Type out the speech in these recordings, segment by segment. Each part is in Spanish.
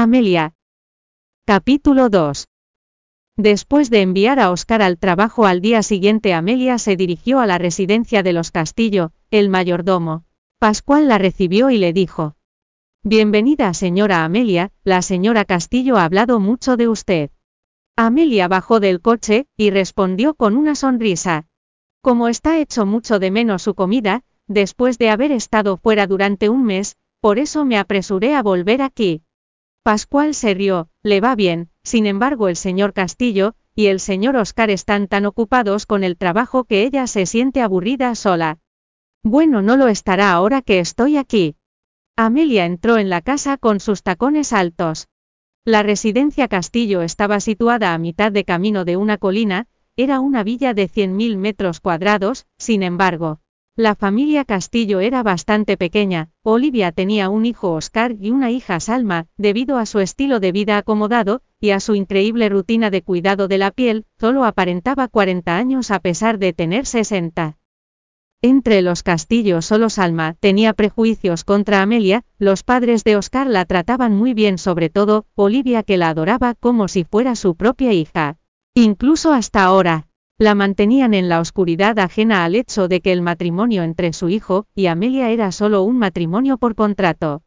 Amelia. Capítulo 2. Después de enviar a Oscar al trabajo al día siguiente, Amelia se dirigió a la residencia de los Castillo, el mayordomo. Pascual la recibió y le dijo. Bienvenida señora Amelia, la señora Castillo ha hablado mucho de usted. Amelia bajó del coche, y respondió con una sonrisa. Como está hecho mucho de menos su comida, después de haber estado fuera durante un mes, por eso me apresuré a volver aquí. Pascual se rió, le va bien, sin embargo el señor Castillo, y el señor Oscar están tan ocupados con el trabajo que ella se siente aburrida sola. Bueno, no lo estará ahora que estoy aquí. Amelia entró en la casa con sus tacones altos. La residencia Castillo estaba situada a mitad de camino de una colina, era una villa de 100.000 metros cuadrados, sin embargo. La familia Castillo era bastante pequeña, Olivia tenía un hijo Oscar y una hija Salma, debido a su estilo de vida acomodado, y a su increíble rutina de cuidado de la piel, solo aparentaba 40 años a pesar de tener 60. Entre los castillos solo Salma tenía prejuicios contra Amelia, los padres de Oscar la trataban muy bien sobre todo, Olivia que la adoraba como si fuera su propia hija. Incluso hasta ahora, la mantenían en la oscuridad ajena al hecho de que el matrimonio entre su hijo y Amelia era solo un matrimonio por contrato.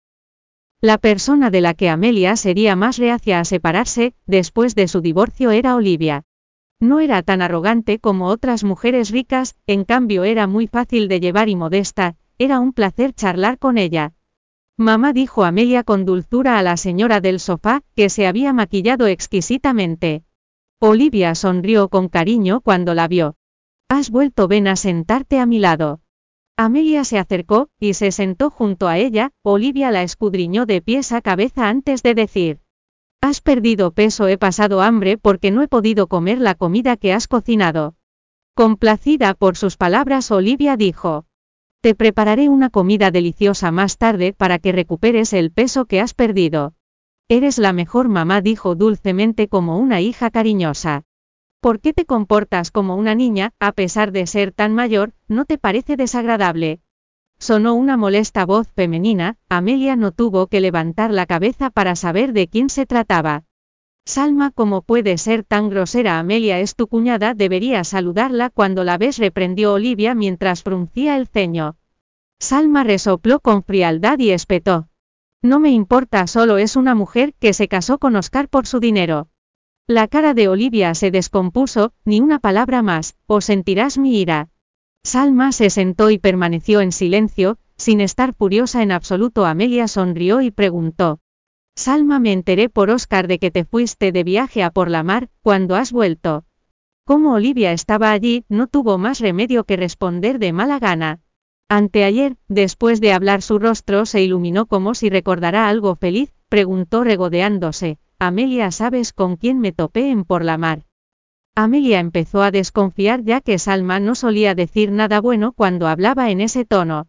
La persona de la que Amelia sería más reacia a separarse, después de su divorcio era Olivia. No era tan arrogante como otras mujeres ricas, en cambio era muy fácil de llevar y modesta, era un placer charlar con ella. Mamá dijo Amelia con dulzura a la señora del sofá, que se había maquillado exquisitamente. Olivia sonrió con cariño cuando la vio. Has vuelto, ven a sentarte a mi lado. Amelia se acercó, y se sentó junto a ella, Olivia la escudriñó de pies a cabeza antes de decir. Has perdido peso, he pasado hambre porque no he podido comer la comida que has cocinado. Complacida por sus palabras, Olivia dijo. Te prepararé una comida deliciosa más tarde para que recuperes el peso que has perdido. Eres la mejor mamá, dijo dulcemente como una hija cariñosa. ¿Por qué te comportas como una niña, a pesar de ser tan mayor, no te parece desagradable? Sonó una molesta voz femenina, Amelia no tuvo que levantar la cabeza para saber de quién se trataba. Salma, ¿cómo puede ser tan grosera? Amelia es tu cuñada, debería saludarla cuando la ves, reprendió Olivia mientras fruncía el ceño. Salma resopló con frialdad y espetó. No me importa, solo es una mujer que se casó con Oscar por su dinero. La cara de Olivia se descompuso, ni una palabra más, o sentirás mi ira. Salma se sentó y permaneció en silencio, sin estar furiosa en absoluto. Amelia sonrió y preguntó. Salma, me enteré por Oscar de que te fuiste de viaje a por la mar, cuando has vuelto. Como Olivia estaba allí, no tuvo más remedio que responder de mala gana. Anteayer, después de hablar su rostro se iluminó como si recordara algo feliz, preguntó regodeándose. Amelia, ¿sabes con quién me topé en por la mar? Amelia empezó a desconfiar ya que Salma no solía decir nada bueno cuando hablaba en ese tono.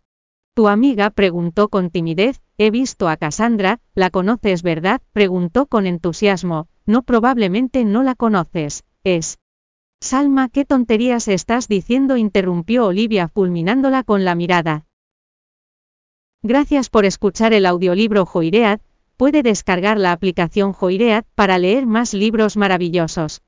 Tu amiga preguntó con timidez, he visto a Cassandra, ¿la conoces verdad? preguntó con entusiasmo, no probablemente no la conoces, es. Salma, ¿qué tonterías estás diciendo? interrumpió Olivia fulminándola con la mirada. Gracias por escuchar el audiolibro Joiread, puede descargar la aplicación Joiread para leer más libros maravillosos.